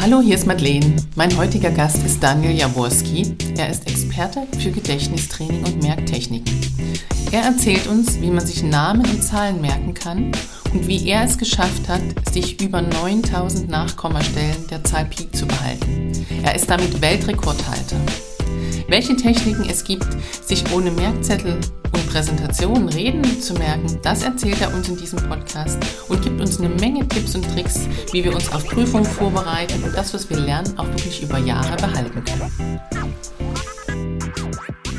Hallo, hier ist Madeleine. Mein heutiger Gast ist Daniel Jaworski. Er ist Experte für Gedächtnistraining und Merktechniken. Er erzählt uns, wie man sich Namen und Zahlen merken kann und wie er es geschafft hat, sich über 9000 Nachkommastellen der Zahl Pi zu behalten. Er ist damit Weltrekordhalter. Welche Techniken es gibt, sich ohne Merkzettel Präsentationen Reden zu merken, das erzählt er uns in diesem Podcast und gibt uns eine Menge Tipps und Tricks, wie wir uns auf Prüfungen vorbereiten und das, was wir lernen, auch wirklich über Jahre behalten können.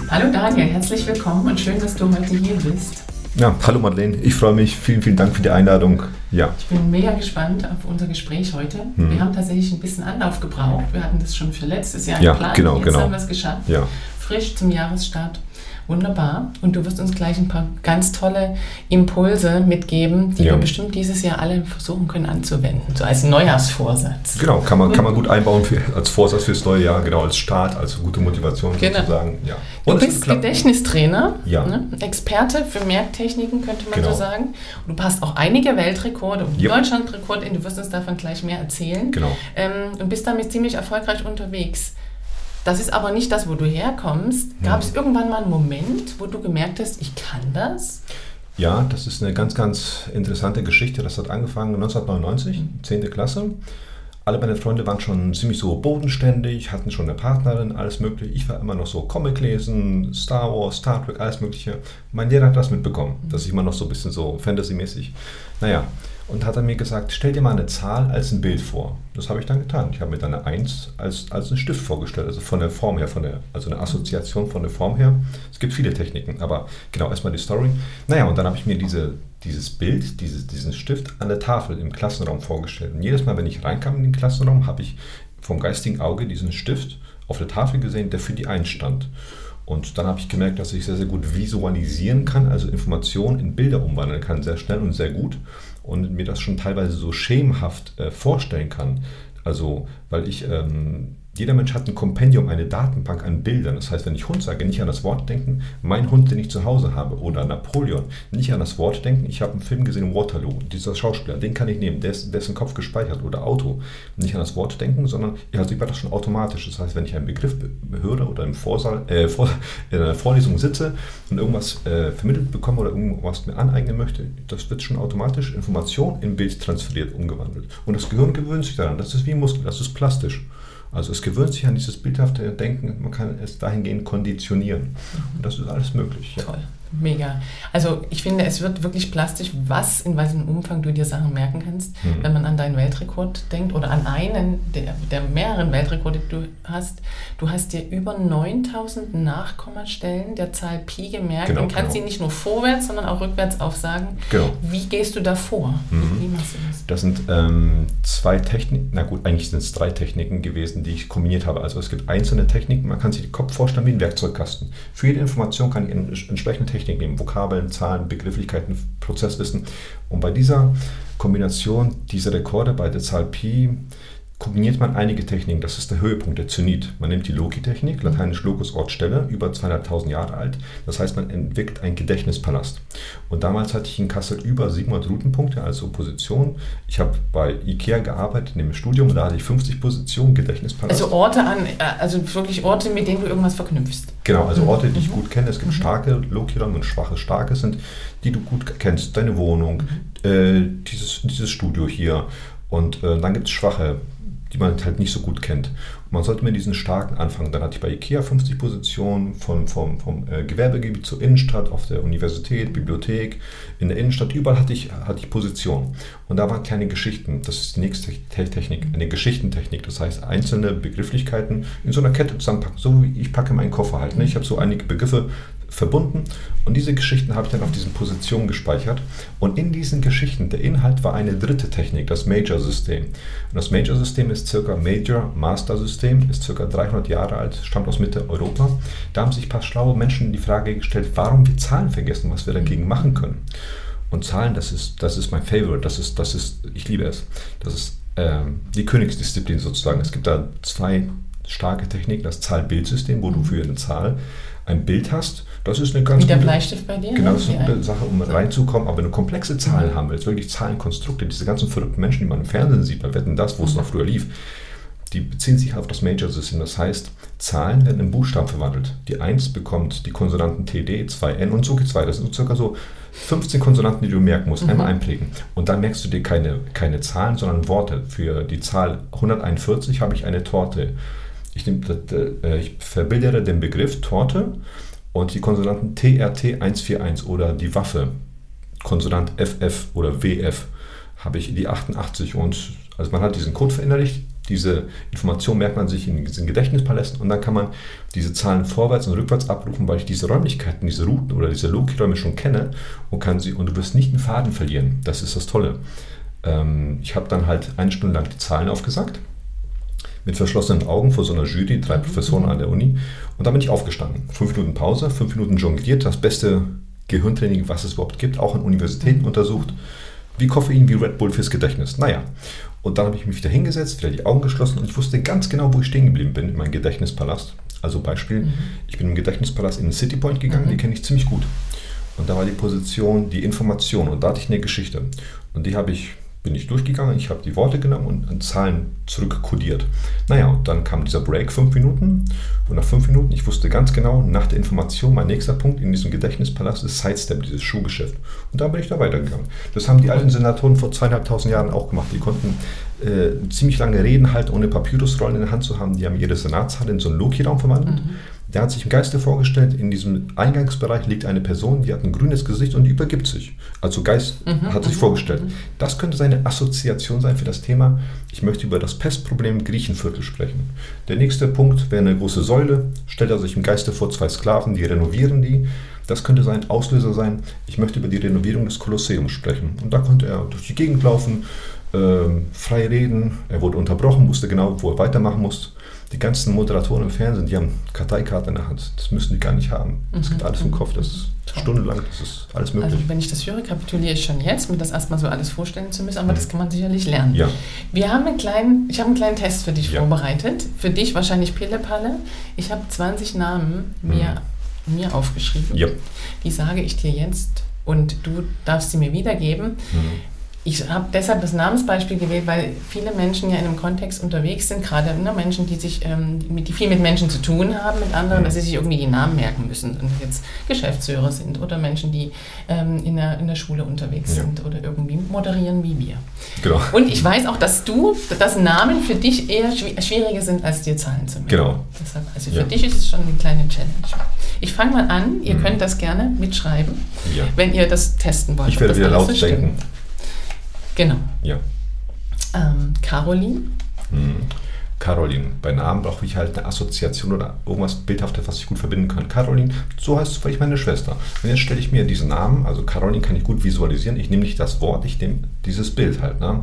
Hallo Daniel, herzlich willkommen und schön, dass du heute hier bist. Ja, hallo Madeleine, ich freue mich. Vielen, vielen Dank für die Einladung. Ja. Ich bin mega gespannt auf unser Gespräch heute. Mhm. Wir haben tatsächlich ein bisschen Anlauf gebraucht. Wir hatten das schon für letztes Jahr ja, geplant. Genau, Jetzt genau. haben wir es geschafft. Ja. Frisch zum Jahresstart. Wunderbar. Und du wirst uns gleich ein paar ganz tolle Impulse mitgeben, die ja. wir bestimmt dieses Jahr alle versuchen können anzuwenden, so als Neujahrsvorsatz. Genau, kann man, kann man gut einbauen für, als Vorsatz fürs neue Jahr, genau, als Start, als gute Motivation genau. sozusagen. Ja. Und du bist Gedächtnistrainer, ja. ne? Experte für Merktechniken, könnte man genau. so sagen. Und du hast auch einige Weltrekorde und Yep. Deutschlandrekorde, du wirst uns davon gleich mehr erzählen. Genau. Ähm, und bist damit ziemlich erfolgreich unterwegs. Das ist aber nicht das, wo du herkommst. Gab es irgendwann mal einen Moment, wo du gemerkt hast, ich kann das? Ja, das ist eine ganz, ganz interessante Geschichte. Das hat angefangen 1999, 10. Klasse. Alle meine Freunde waren schon ziemlich so bodenständig, hatten schon eine Partnerin, alles Mögliche. Ich war immer noch so Comic lesen, Star Wars, Star Trek, alles Mögliche. Mein Lehrer hat das mitbekommen, dass ich immer noch so ein bisschen so Fantasy-mäßig. Naja, und hat er mir gesagt, stell dir mal eine Zahl als ein Bild vor. Das habe ich dann getan. Ich habe mir dann eine 1 als, als einen Stift vorgestellt, also von der Form her, von der, also eine Assoziation von der Form her. Es gibt viele Techniken, aber genau erstmal die Story. Naja, und dann habe ich mir diese, dieses Bild, dieses, diesen Stift an der Tafel im Klassenraum vorgestellt. Und jedes Mal, wenn ich reinkam in den Klassenraum, habe ich vom geistigen Auge diesen Stift auf der Tafel gesehen, der für die 1 stand. Und dann habe ich gemerkt, dass ich sehr, sehr gut visualisieren kann, also Informationen in Bilder umwandeln kann, sehr schnell und sehr gut. Und mir das schon teilweise so schemenhaft äh, vorstellen kann. Also, weil ich, ähm, jeder Mensch hat ein Kompendium, eine Datenbank an Bildern. Das heißt, wenn ich Hund sage, nicht an das Wort denken, mein Hund, den ich zu Hause habe, oder Napoleon, nicht an das Wort denken, ich habe einen Film gesehen, Waterloo, dieser Schauspieler, den kann ich nehmen, im Kopf gespeichert, oder Auto, nicht an das Wort denken, sondern, ich war das schon automatisch. Das heißt, wenn ich einen Begriff höre oder im Vorsaal, äh, in einer Vorlesung sitze und irgendwas äh, vermittelt bekomme oder irgendwas mir aneignen möchte, das wird schon automatisch Information in Bild transferiert, umgewandelt. Und das Gehirn gewöhnt sich daran, das ist wie ein Muskel, das ist plastisch. Also es gewöhnt sich an dieses bildhafte Denken, man kann es dahingehend konditionieren. Und das ist alles möglich. Ja. Toll. Mega. Also ich finde, es wird wirklich plastisch, was in welchem Umfang du dir Sachen merken kannst, Mhm. wenn man an deinen Weltrekord denkt oder an einen der, der mehreren Weltrekorde, die du hast. Du hast dir über 9000 Nachkommastellen der Zahl Pi gemerkt Genau, und kannst genau. sie nicht nur vorwärts, sondern auch rückwärts aufsagen. Genau. Wie gehst du da vor? Mhm. Wie machst du das? Das sind ähm, zwei Techniken, na gut, eigentlich sind es drei Techniken gewesen, die ich kombiniert habe. Also es gibt einzelne Techniken, man kann sich den Kopf vorstellen wie ein Werkzeugkasten. Für jede Information kann ich eine entsprechende Technik nehmen, Vokabeln, Zahlen, Begrifflichkeiten, Prozesswissen. Und bei dieser Kombination dieser Rekorde bei der Zahl Pi kombiniert man einige Techniken. Das ist der Höhepunkt, der Zenit. Man nimmt die Loki-Technik, lateinisch Locus Ort Stelle, über 200.000 Jahre alt. Das heißt, man entwickelt einen Gedächtnispalast. Und damals hatte ich in Kassel über 700 Routenpunkte, also Positionen. Ich habe bei IKEA gearbeitet, in dem Studium, da hatte ich 50 Positionen, Gedächtnispalast. Also Orte an, äh, also wirklich Orte, mit denen du irgendwas verknüpfst. Genau, also Mhm. Orte, die ich gut kenne. Es gibt Mhm. starke Loki-Räume und schwache Starke sind, die du gut kennst. Deine Wohnung, Mhm. äh, dieses, dieses Studio hier. Und äh, dann gibt es schwache, die man halt nicht so gut kennt. Und man sollte mit diesen starken anfangen. Dann hatte ich bei IKEA 50 Positionen, von, vom, vom äh, Gewerbegebiet zur Innenstadt, auf der Universität, Bibliothek, in der Innenstadt, überall hatte ich, hatte ich Positionen. Und da waren kleine Geschichten. Das ist die nächste Te- Technik, eine Geschichtentechnik. Das heißt, einzelne Begrifflichkeiten in so einer Kette zusammenpacken. So wie ich packe meinen Koffer halt. Ne? Ich habe so einige Begriffe verbunden und diese Geschichten habe ich dann auf diesen Positionen gespeichert und in diesen Geschichten, der Inhalt war eine dritte Technik, das Major-System. Und das Major-System ist circa Major-Master-System, ist circa 300 Jahre alt, stammt aus Mitte Europa. Da haben sich ein paar schlaue Menschen die Frage gestellt, warum wir Zahlen vergessen, was wir dagegen machen können. Und Zahlen, das ist, das ist mein Favorite, das ist, das ist, ich liebe es. Das ist ähm, die Königsdisziplin sozusagen. Es gibt da zwei starke Technik, das Zahl-Bild-System, wo du für eine Zahl ein Bild hast. Das ist eine ganz Wie der gute, Bleistift bei dir? Genau, ne? das ist eine gute Sache, um reinzukommen. Aber wenn du komplexe Zahlen haben willst, wirklich Zahlenkonstrukte, diese ganzen verrückten Menschen, die man im Fernsehen sieht, bei Wetten das, wo es noch früher lief, die beziehen sich auf das Major-System. Das heißt, Zahlen werden in Buchstaben verwandelt. Die 1 bekommt die Konsonanten TD, 2N und so geht's weiter. Das sind circa so 15 Konsonanten, die du merken musst, einmal einprägen. Und dann merkst du dir keine, keine Zahlen, sondern Worte. Für die Zahl 141 habe ich eine Torte. Ich, nehm, äh, ich verbildere den Begriff Torte und die Konsonanten TRT 141 oder die Waffe, Konsonant FF oder WF, habe ich die 88 und also man hat diesen Code verinnerlicht, diese Information merkt man sich in diesen Gedächtnispalästen und dann kann man diese Zahlen vorwärts und rückwärts abrufen, weil ich diese Räumlichkeiten, diese Routen oder diese Loki-Räume schon kenne und kann sie und du wirst nicht einen Faden verlieren. Das ist das Tolle. Ähm, ich habe dann halt eine Stunde lang die Zahlen aufgesagt mit verschlossenen Augen vor so einer Jury, drei Professoren an der Uni. Und dann bin ich aufgestanden. Fünf Minuten Pause, fünf Minuten jongliert, das beste Gehirntraining, was es überhaupt gibt, auch an Universitäten untersucht. Wie Koffein, wie Red Bull fürs Gedächtnis. Naja, und dann habe ich mich wieder hingesetzt, wieder die Augen geschlossen und ich wusste ganz genau, wo ich stehen geblieben bin, in meinem Gedächtnispalast. Also Beispiel, ich bin im Gedächtnispalast in den City Point gegangen, die kenne ich ziemlich gut. Und da war die Position, die Information und da hatte ich eine Geschichte. Und die habe ich, bin ich durchgegangen, ich habe die Worte genommen und an Zahlen zurückkodiert. Naja, und dann kam dieser Break, fünf Minuten. Und nach fünf Minuten, ich wusste ganz genau, nach der Information, mein nächster Punkt in diesem Gedächtnispalast ist Sidestep, dieses Schuhgeschäft. Und da bin ich da weitergegangen. Das haben die alten Senatoren vor zweieinhalbtausend Jahren auch gemacht. Die konnten äh, ziemlich lange Reden halten, ohne Papyrusrollen in der Hand zu haben. Die haben jede Senatshalle in so einen Loki-Raum verwandelt. Der hat sich im Geiste vorgestellt, in diesem Eingangsbereich liegt eine Person, die hat ein grünes Gesicht und die übergibt sich. Also Geist hat sich vorgestellt. Das könnte seine Assoziation sein für das Thema, ich möchte über das Pestproblem Griechenviertel sprechen. Der nächste Punkt wäre eine große Säule, stellt er sich im Geiste vor zwei Sklaven, die renovieren die. Das könnte sein Auslöser sein, ich möchte über die Renovierung des Kolosseums sprechen. Und da konnte er durch die Gegend laufen, frei reden, er wurde unterbrochen, wusste genau, wo er weitermachen muss. Die ganzen Moderatoren im Fernsehen, die haben Karteikarte in der Hand. Das müssen die gar nicht haben. Das geht alles im Kopf. Das ist stundenlang, das ist alles möglich. Also wenn ich das höre, kapituliere ich schon jetzt, mir das erstmal so alles vorstellen zu müssen, aber das kann man sicherlich lernen. Ja. Wir haben einen kleinen, ich habe einen kleinen Test für dich Ja. vorbereitet. Für dich wahrscheinlich Pillepalle. Ich habe 20 Namen mir, mir aufgeschrieben. Ja. Die sage ich dir jetzt und du darfst sie mir wiedergeben. Mhm. Ich habe deshalb das Namensbeispiel gewählt, weil viele Menschen ja in einem Kontext unterwegs sind, gerade ne, Menschen, die sich, ähm, die viel mit Menschen zu tun haben, mit anderen, Mhm. dass sie sich irgendwie die Namen merken müssen. Und jetzt Geschäftsführer sind oder Menschen, die ähm, in, der, in der Schule unterwegs Ja. sind oder irgendwie moderieren wie wir. Genau. Und ich weiß auch, dass du, dass Namen für dich eher schwi- schwieriger sind, als dir Zahlen zu merken. Genau. Deshalb, also für Ja. dich ist es schon eine kleine Challenge. Ich fange mal an, ihr könnt das gerne mitschreiben, Ja. wenn ihr das testen wollt. Ich werde wieder laut so denken. Genau. Ja. Ähm, Caroline, Mhm. Caroline. Bei Namen brauche ich halt eine Assoziation oder irgendwas Bildhaftes, was ich gut verbinden kann. Caroline, so heißt vielleicht meine Schwester. Und jetzt stelle ich mir diesen Namen, also Caroline kann ich gut visualisieren. Ich nehme nicht das Wort, ich nehme dieses Bild halt. Ne?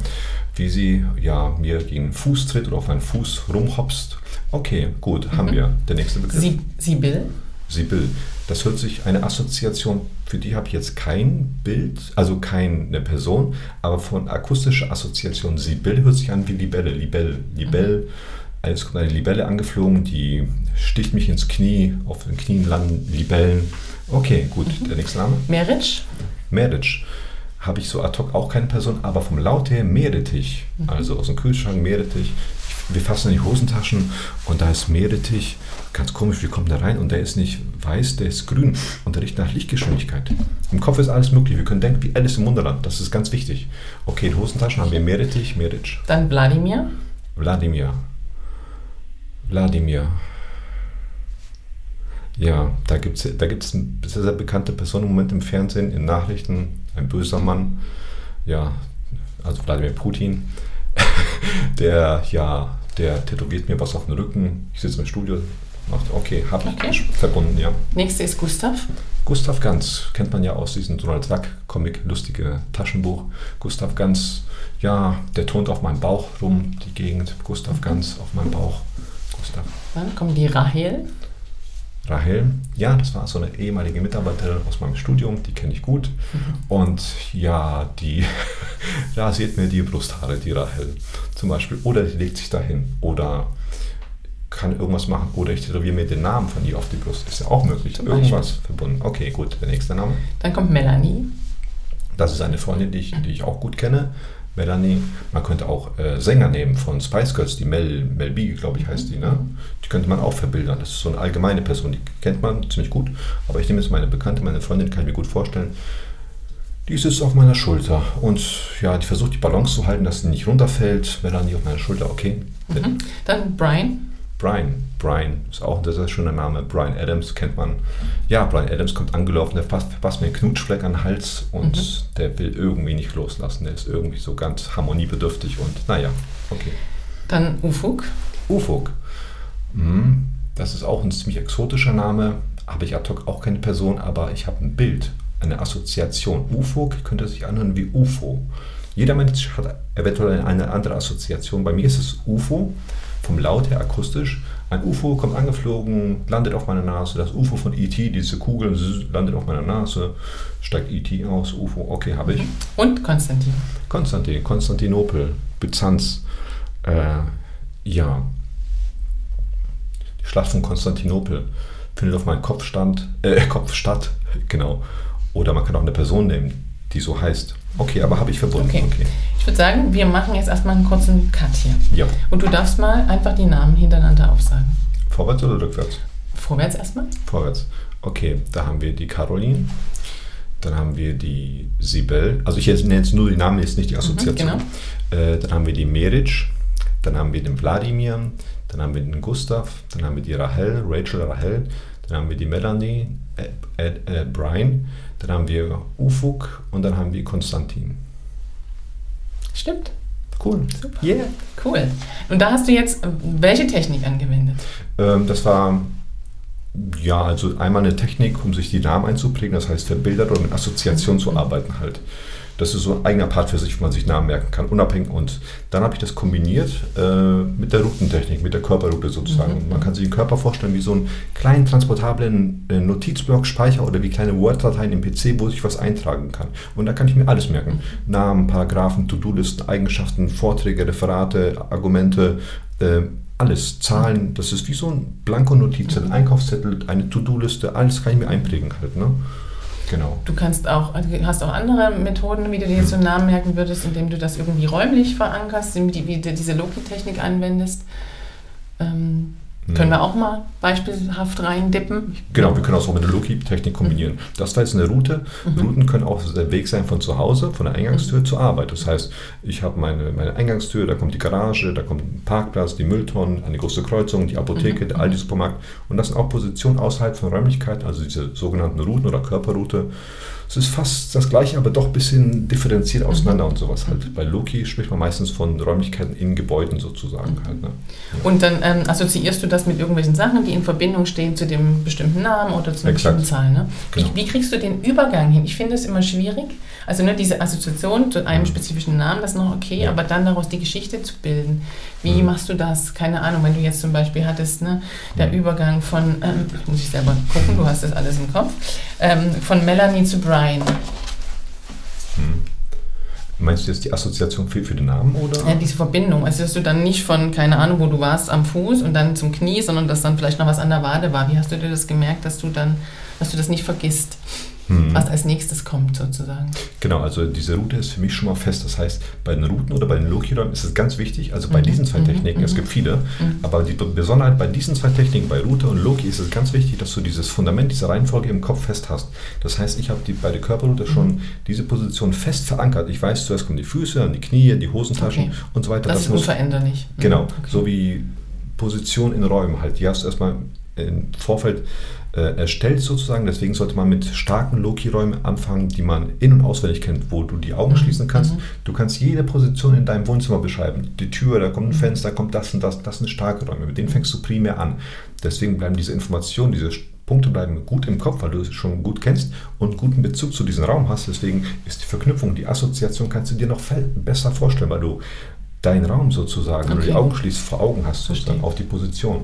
Wie sie ja, mir gegen den Fuß tritt oder auf einen Fuß rumhopst. Okay, gut, haben wir. Der nächste Begriff. Sibyl, Sibyl. Das hört sich eine Assoziation, für die habe ich jetzt kein Bild, also keine Person, aber von akustischer Assoziation. Sibyl hört sich an wie Libelle. Libelle, Libelle. Jetzt kommt eine Libelle angeflogen, die sticht mich ins Knie, auf den Knien landen Libellen. Okay, gut, der nächste Name. Meric, Meric. Habe ich so ad hoc auch keine Person, aber vom Laut her Meerrettich. Also aus dem Kühlschrank Meerrettich. Wir fassen in die Hosentaschen und da ist Meerrettich. Ganz komisch, wie kommt der rein? Und der ist nicht weiß, der ist grün und der riecht nach Lichtgeschwindigkeit. Im Kopf ist alles möglich. Wir können denken wie Alice im Wunderland. Das ist ganz wichtig. Okay, in Hosentaschen haben wir Meerrettich, Meerrettich. dann Wladimir, Wladimir. Wladimir. Ja, da gibt es da gibt's eine sehr, sehr bekannte Person im Moment im Fernsehen, in Nachrichten, ein böser Mann. Ja, also Wladimir Putin. der, ja, der tätowiert mir was auf den Rücken. Ich sitze im Studio. Okay, habe ich Okay. verbunden, ja. nächste ist Gustav, Gustav Ganz kennt man ja aus diesem Donald Duck Comic, lustige Taschenbuch. Gustav Ganz, ja, der turnt auf meinem Bauch rum, die Gegend. Gustav Ganz auf meinem Bauch. Gustav. dann kommt die Rahel, Rahel, ja, das war so eine ehemalige Mitarbeiterin aus meinem Studium, die kenne ich gut. Und ja, die rasiert mir die Brusthaare, die Rahel zum Beispiel. Oder die legt sich dahin. Oder kann irgendwas machen oder ich tätowiere mir den Namen von ihr auf die Brust. Ist ja auch möglich. Zum irgendwas verbunden. Okay, gut. Der nächste Name. Dann kommt Melanie. Das ist eine Freundin, die ich, die ich auch gut kenne. Melanie. Man könnte auch äh, Sänger nehmen von Spice Girls, die Mel, Mel B, glaube ich, heißt die. Ne? Die könnte man auch verbildern. Das ist so eine allgemeine Person, die kennt man ziemlich gut. Aber ich nehme jetzt meine Bekannte, meine Freundin, kann ich mir gut vorstellen. Die sitzt auf meiner Schulter und ja, die versucht die Balance zu halten, dass sie nicht runterfällt. Melanie auf meiner Schulter, okay. Mhm. Dann Brian. Brian. Brian ist auch ein sehr, sehr schöner Name. Brian Adams kennt man. Ja, Brian Adams kommt angelaufen, der verpasst, verpasst mir einen Knutschfleck an den Hals und mhm. der will irgendwie nicht loslassen. Der ist irgendwie so ganz harmoniebedürftig und naja, okay. Dann Ufuk. Ufuk. Hm, das ist auch ein ziemlich exotischer Name. Habe ich ad hoc auch keine Person, aber ich habe ein Bild, eine Assoziation. Ufuk könnte sich anhören wie UFO. Jeder Mensch hat eventuell eine andere Assoziation. Bei mir ist es UFO vom Laut her akustisch. Ein UFO kommt angeflogen, landet auf meiner Nase. Das UFO von E.T., diese Kugel, landet auf meiner Nase. Steigt E.T. aus, UFO, okay, habe ich. Und Konstantin. Konstantin, Konstantinopel, Byzanz. Äh, ja. Die Schlacht von Konstantinopel findet auf meinem Kopf, stand, äh, Kopf statt. Genau. Oder man kann auch eine Person nehmen, die so heißt. Okay, aber habe ich verbunden. Okay. okay. Ich würde sagen, wir machen jetzt erstmal einen kurzen Cut hier. Ja. Und du darfst mal einfach die Namen hintereinander aufsagen. Vorwärts oder rückwärts? Vorwärts erstmal. Vorwärts. Okay, da haben wir die Caroline. Dann haben wir die Sibel. Also ich nenne jetzt nur die Namen, jetzt nicht die Assoziation. Mhm, genau. Äh, dann haben wir die Meric. Dann haben wir den Wladimir. Dann haben wir den Gustav. Dann haben wir die Rahel, Rachel Rahel. Dann haben wir die Melanie, äh, äh, Brian. Dann haben wir Ufuk und dann haben wir Konstantin. Stimmt. Cool. Super. Yeah. Cool. Und da hast du jetzt welche Technik angewendet? Ähm, das war ja, also einmal eine Technik, um sich die Namen einzuprägen, das heißt verbildert oder mit Assoziation mhm. zu arbeiten halt. Das ist so ein eigener Part für sich, wo man sich Namen merken kann, unabhängig. Und dann habe ich das kombiniert äh, mit der Routentechnik, mit der Körperroute sozusagen. Mhm. Man kann sich den Körper vorstellen wie so einen kleinen transportablen äh, Notizblock, Speicher oder wie kleine Word-Dateien im PC, wo ich was eintragen kann. Und da kann ich mir alles merken. Namen, Paragraphen, To-Do-Listen, Eigenschaften, Vorträge, Referate, Argumente, äh, alles, Zahlen, das ist wie so ein Blanko-Notizzettel, mhm. Einkaufszettel, eine To-Do-Liste, alles kann ich mir einprägen halt. Ne? Genau. Du kannst auch, hast auch andere Methoden, wie du dir jetzt so einen Namen merken würdest, indem du das irgendwie räumlich verankerst, wie du diese Loki-Technik anwendest. Ähm. Können wir auch mal beispielhaft reindippen? Genau, wir können auch so mit der Loki-Technik kombinieren. Mhm. Das war jetzt eine Route. Mhm. Routen können auch der Weg sein von zu Hause, von der Eingangstür mhm. zur Arbeit. Das heißt, ich habe meine, meine Eingangstür, da kommt die Garage, da kommt ein Parkplatz, die Mülltonnen, eine große Kreuzung, die Apotheke, mhm. der Aldi-Supermarkt. Und das sind auch Positionen außerhalb von Räumlichkeiten, also diese sogenannten Routen oder Körperroute. Es ist fast das gleiche, aber doch ein bisschen differenziert auseinander mhm. und sowas halt. Bei Loki spricht man meistens von Räumlichkeiten in Gebäuden sozusagen mhm. halt. Ne? Und dann ähm, assoziierst du das mit irgendwelchen Sachen, die in Verbindung stehen zu dem bestimmten Namen oder zu einer Exakt. bestimmten Zahl. Ne? Genau. Wie, wie, kriegst du den Übergang hin? Ich finde es immer schwierig. Also ne, diese Assoziation zu einem mhm. spezifischen Namen, das ist noch okay, ja. aber dann daraus die Geschichte zu bilden. Wie mhm. machst du das? Keine Ahnung, wenn du jetzt zum Beispiel hattest, ne, der mhm. Übergang von, ähm, muss ich selber gucken, du hast das alles im Kopf, ähm, von Melanie zu Brian. Meinst du jetzt die Assoziation für, für den Namen oder? Ja, diese Verbindung. Also, dass du dann nicht von, keine Ahnung, wo du warst, am Fuß und dann zum Knie, sondern dass dann vielleicht noch was an der Wade war. Wie hast du dir das gemerkt, dass du dann, dass du das nicht vergisst? Mhm. was als nächstes kommt sozusagen. Genau, also diese Route ist für mich schon mal fest. Das heißt, bei den Routen oder bei den Loki-Räumen ist es ganz wichtig, also bei mhm. diesen zwei mhm. Techniken, mhm. es gibt viele, mhm. aber die Besonderheit bei diesen zwei Techniken, bei Route und Loki, ist es ganz wichtig, dass du dieses Fundament, diese Reihenfolge im Kopf fest hast. Das heißt, ich habe die, bei der Körperroute schon mhm. diese Position fest verankert. Ich weiß, zuerst kommen die Füße, dann die Knie, die Hosentaschen okay. und so weiter. Das, das ist unveränderlich. Genau, okay. so wie Position in Räumen halt. Die hast du erstmal im Vorfeld äh, erstellt sozusagen. Deswegen sollte man mit starken Loki-Räumen anfangen, die man in- und auswendig kennt, wo du die Augen mhm. schließen kannst. Mhm. Du kannst jede Position in deinem Wohnzimmer beschreiben. Die Tür, da kommt ein mhm. Fenster, da kommt das und das. Das sind starke Räume. Mit denen fängst du primär an. Deswegen bleiben diese Informationen, diese Punkte bleiben gut im Kopf, weil du es schon gut kennst und guten Bezug zu diesem Raum hast. Deswegen ist die Verknüpfung, die Assoziation kannst du dir noch besser vorstellen, weil du deinen Raum sozusagen, okay. wenn du die Augen schließt, vor Augen hast, sozusagen auf die Position.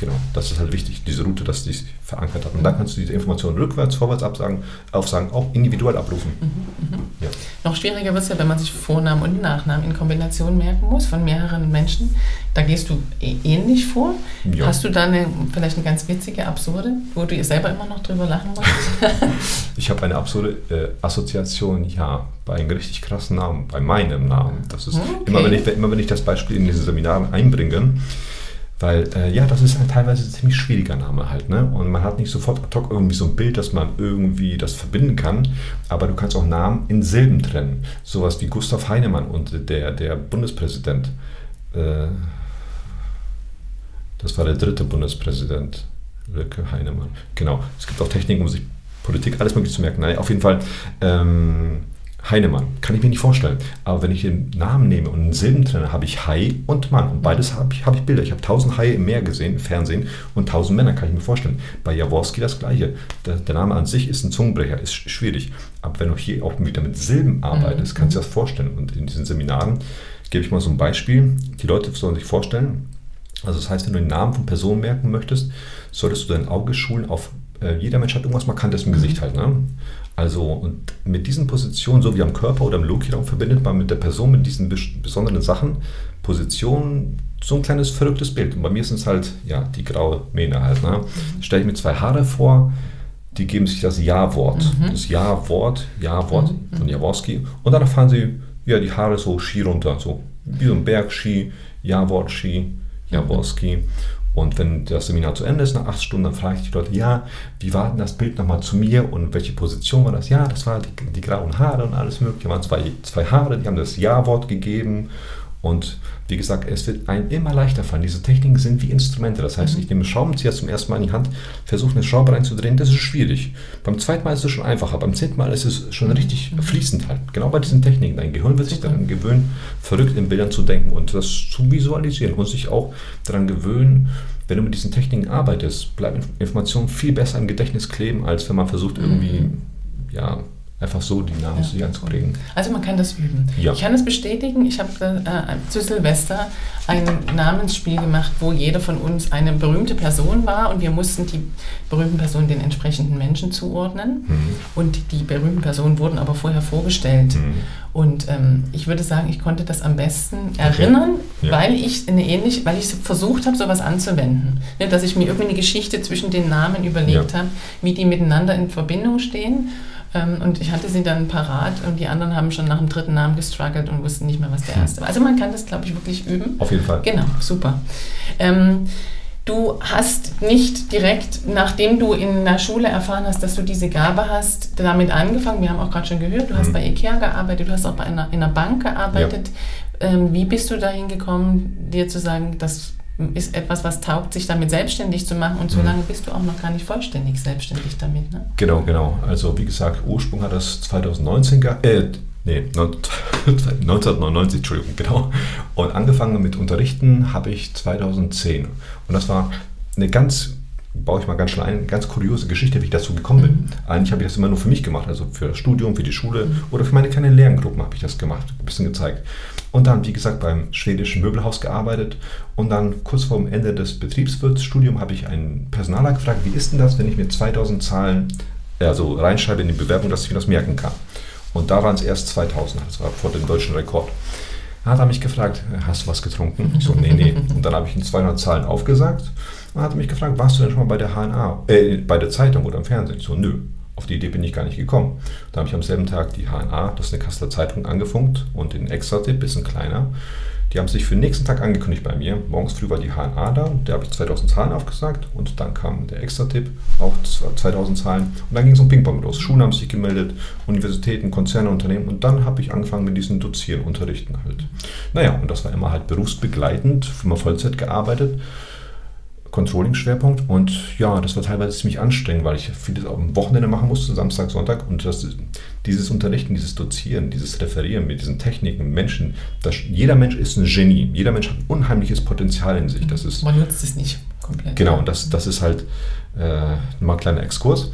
Genau, das ist halt wichtig, diese Route, dass die sich verankert hat. Und dann kannst du diese Informationen rückwärts, vorwärts absagen, aufsagen, auch individuell abrufen. Mhm, mhm. Ja. Noch schwieriger wird es ja, wenn man sich Vornamen und Nachnamen in Kombination merken muss von mehreren Menschen. Da gehst du ähnlich vor. Ja. Hast du da eine, vielleicht eine ganz witzige, absurde, wo du selber immer noch drüber lachen musst? ich habe eine absurde äh, Assoziation, ja, bei einem richtig krassen Namen, bei meinem Namen. Das ist okay. immer, wenn ich, immer, wenn ich das Beispiel in diesen Seminaren einbringe, weil, äh, ja, das ist halt teilweise ein ziemlich schwieriger Name halt, ne? Und man hat nicht sofort ad hoc irgendwie so ein Bild, dass man irgendwie das verbinden kann. Aber du kannst auch Namen in Silben trennen. Sowas wie Gustav Heinemann und der, der Bundespräsident. Äh, das war der dritte Bundespräsident. Lücke Heinemann. Genau. Es gibt auch Techniken, um sich Politik alles mögliche zu merken. Nein, auf jeden Fall. Ähm, Heinemann. Kann ich mir nicht vorstellen. Aber wenn ich den Namen nehme und einen Silben trenne, habe ich Hai und Mann. Und beides habe ich, hab ich Bilder. Ich habe tausend Haie im Meer gesehen, im Fernsehen, und tausend Männer, kann ich mir vorstellen. Bei Jaworski das Gleiche. Der, der, Name an sich ist ein Zungenbrecher, ist schwierig. Aber wenn du hier auch wieder mit Silben arbeitest, mhm. kannst du dir das vorstellen. Und in diesen Seminaren gebe ich mal so ein Beispiel. Die Leute sollen sich vorstellen, also das heißt, wenn du den Namen von Personen merken möchtest, solltest du dein Auge schulen auf, äh, jeder Mensch hat irgendwas Markantes im Gesicht halt. Ne? Also und mit diesen Positionen, so wie am Körper oder im Loki-Raum, verbindet man mit der Person mit diesen besonderen Sachen, Positionen, so ein kleines verrücktes Bild. Und bei mir sind es halt, ja, die graue Mähne halt. Ne? Mhm. Stelle ich mir zwei Haare vor, die geben sich das Ja-Wort. Mhm. Das Ja-Wort, Ja-Wort mhm. von Jaworski. Und dann fahren sie ja, die Haare so Ski runter, so wie so ein Bergski, Ja-Wort-Ski, Jaworski. Und wenn das Seminar zu Ende ist, nach acht Stunden, dann frage ich die Leute, ja, wie war denn das Bild nochmal zu mir und welche Position war das? Ja, das waren die, die grauen Haare und alles mögliche. Da waren zwei, zwei Haare, die haben das Ja-Wort gegeben und wie gesagt, es wird einem immer leichter fallen. Diese Techniken sind wie Instrumente. Das heißt, mhm. ich nehme einen Schraubenzieher zum ersten Mal in die Hand, versuche eine Schraube reinzudrehen, das ist schwierig. Beim zweiten Mal ist es schon einfacher, beim zehnten Mal ist es schon richtig mhm. fließend halt. Genau bei diesen Techniken. Dein Gehirn wird sich daran gewöhnen, verrückt in Bildern zu denken und das zu visualisieren und sich auch daran gewöhnen, wenn du mit diesen Techniken arbeitest, bleibt Information viel besser im Gedächtnis kleben, als wenn man versucht, irgendwie, mhm. ja, einfach so die Namen ja. anzuprägen. Also man kann das üben. Ja. Ich kann das bestätigen. Ich habe äh, zu Silvester ein Namensspiel gemacht, wo jeder von uns eine berühmte Person war und wir mussten die berühmten Personen den entsprechenden Menschen zuordnen. Mhm. Und die berühmten Personen wurden aber vorher vorgestellt. Mhm. Und ähm, ich würde sagen, ich konnte das am besten erinnern, okay. ja. weil ich eine ähnliche, weil ich versucht habe, sowas anzuwenden. Ja, dass ich mir irgendwie eine Geschichte zwischen den Namen überlegt habe, wie die miteinander in Verbindung stehen. Ähm, und ich hatte sie dann parat und die anderen haben schon nach dem dritten Namen gestruggelt und wussten nicht mehr, was der erste war. Also man kann das, glaube ich, wirklich üben. Auf jeden Fall. Genau, super. Ähm, du hast nicht direkt, nachdem du in der Schule erfahren hast, dass du diese Gabe hast, damit angefangen. Wir haben auch gerade schon gehört, du hast mhm. bei IKEA gearbeitet, du hast auch bei einer, in einer Bank gearbeitet. Ja. Ähm, wie bist du dahin gekommen, dir zu sagen, dass ist etwas, was taugt, sich damit selbstständig zu machen und so mhm. lange bist du auch noch gar nicht vollständig selbstständig damit. Ne? Genau, genau. Also wie gesagt, Ursprung hat das 2019 gehabt. Äh, nee, 1999, Entschuldigung, genau. Und angefangen mit Unterrichten habe ich 2010. Und das war eine ganz baue ich mal ganz schnell eine ganz kuriose Geschichte, wie ich dazu gekommen bin. Mhm. Eigentlich habe ich das immer nur für mich gemacht, also für das Studium, für die Schule mhm. oder für meine kleinen Lerngruppen habe ich das gemacht, ein bisschen gezeigt. Und dann, wie gesagt, beim schwedischen Möbelhaus gearbeitet und dann kurz vor dem Ende des Betriebswirtsstudiums habe ich einen Personaler gefragt, wie ist denn das, wenn ich mir 2000 Zahlen also reinschreibe in die Bewerbung, dass ich mir das merken kann. Und da waren es erst 2000, das war vor dem deutschen Rekord. Da hat er mich gefragt, hast du was getrunken? Ich so, nee, nee. Und dann habe ich ihn 200 Zahlen aufgesagt und hat mich gefragt, warst du denn schon mal bei der HNA, äh, bei der Zeitung oder im Fernsehen? Ich so, nö. Auf die Idee bin ich gar nicht gekommen. Da habe ich am selben Tag die HNA, das ist eine Kasseler Zeitung, angefunkt und den Extra-Tipp, bisschen kleiner. Die haben sich für den nächsten Tag angekündigt bei mir. Morgens früh war die HNA da, der habe ich 2000 Zahlen aufgesagt und dann kam der Extra-Tipp, auch 2000 Zahlen. Und dann ging es um Ping-Pong los. Schulen haben sich gemeldet, Universitäten, Konzerne, Unternehmen und dann habe ich angefangen mit diesen Dozieren, Unterrichten halt. Naja, und das war immer halt berufsbegleitend, immer Vollzeit gearbeitet. Controlling-Schwerpunkt und ja, das war teilweise ziemlich anstrengend, weil ich vieles auch am Wochenende machen musste, Samstag, Sonntag und das, dieses Unterrichten, dieses Dozieren, dieses Referieren mit diesen Techniken, Menschen, das, jeder Mensch ist ein Genie, jeder Mensch hat unheimliches Potenzial in sich. Das ist, Man nutzt es nicht komplett. Genau, und das, das ist halt äh, mal ein kleiner Exkurs.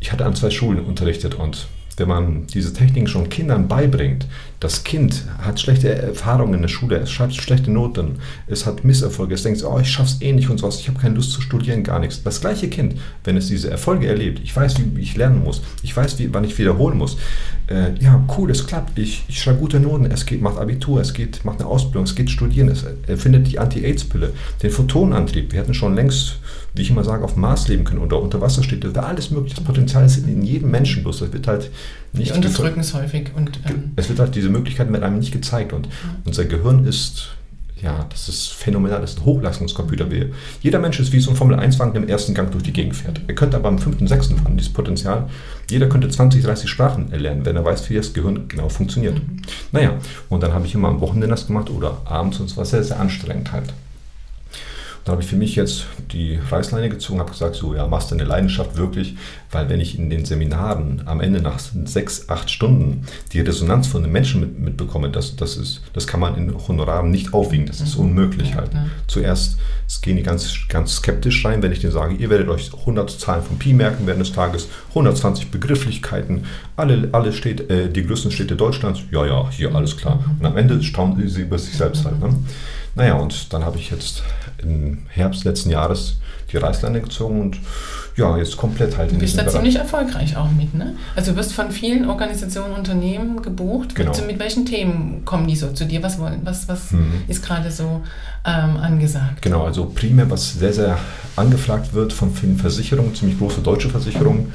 Ich hatte an zwei Schulen unterrichtet und wenn man diese Techniken schon Kindern beibringt, Das Kind hat schlechte Erfahrungen in der Schule, es schreibt schlechte Noten, es hat Misserfolge, es denkt, oh, ich schaff's eh nicht und sowas, ich habe keine Lust zu studieren, gar nichts. Das gleiche Kind, wenn es diese Erfolge erlebt, ich weiß, wie ich lernen muss, ich weiß, wie, wann ich wiederholen muss. Äh, ja, cool, es klappt, ich, ich schreibe gute Noten, es geht, macht Abitur, es geht, macht eine Ausbildung, es geht studieren, es erfindet die Anti-Aids-Pille, den Photonenantrieb. Wir hätten schon längst, wie ich immer sage, auf dem Mars leben können oder unter Wasser steht, da alles möglich. Das Potenzial ist in jedem Menschen, bloß das wird halt nicht. Die unterdrücken es häufig. Und, ähm, es wird halt, diese Möglichkeiten werden einem nicht gezeigt und ja. unser Gehirn ist ja, das ist phänomenal, das ist ein Hochleistungscomputer. Wir, jeder Mensch ist wie so ein Formel-1-Wagen, der im ersten Gang durch die Gegend fährt. Er könnte aber im fünften, sechsten fahren, dieses Potenzial. Jeder könnte 20, 30 Sprachen erlernen, wenn er weiß, wie das Gehirn genau funktioniert. Mhm. Naja, und dann habe ich immer am Wochenende das gemacht oder abends und es war sehr, sehr anstrengend halt. Da habe ich für mich jetzt die Reißleine gezogen, habe gesagt, so ja, machst du eine Leidenschaft wirklich, weil wenn ich in den Seminaren am Ende nach sechs, acht Stunden die Resonanz von den Menschen mit, mitbekomme, das, das, ist, das kann man in Honoraren nicht aufwiegen, das ist mhm. unmöglich halt. Ja. Zuerst gehen die ganz, ganz skeptisch rein, wenn ich denen sage, ihr werdet euch 100 Zahlen von Pi merken während des Tages, 120 Begrifflichkeiten, alle, alle Städte, äh, die größten Städte Deutschlands, ja, ja, hier alles klar. Mhm. Und am Ende staunen sie über sich selbst halt. Ne? Naja, und dann habe ich jetzt im Herbst letzten Jahres die Reißleine gezogen und ja, jetzt komplett halt in Du bist da ziemlich erfolgreich auch mit, ne? Also du wirst von vielen Organisationen, Unternehmen gebucht. Genau. Mit, mit welchen Themen kommen die so zu dir? Was wollen, was, was mhm. ist gerade so ähm, angesagt? Genau, also primär, was sehr, sehr angefragt wird von vielen Versicherungen, ziemlich große deutsche Versicherungen.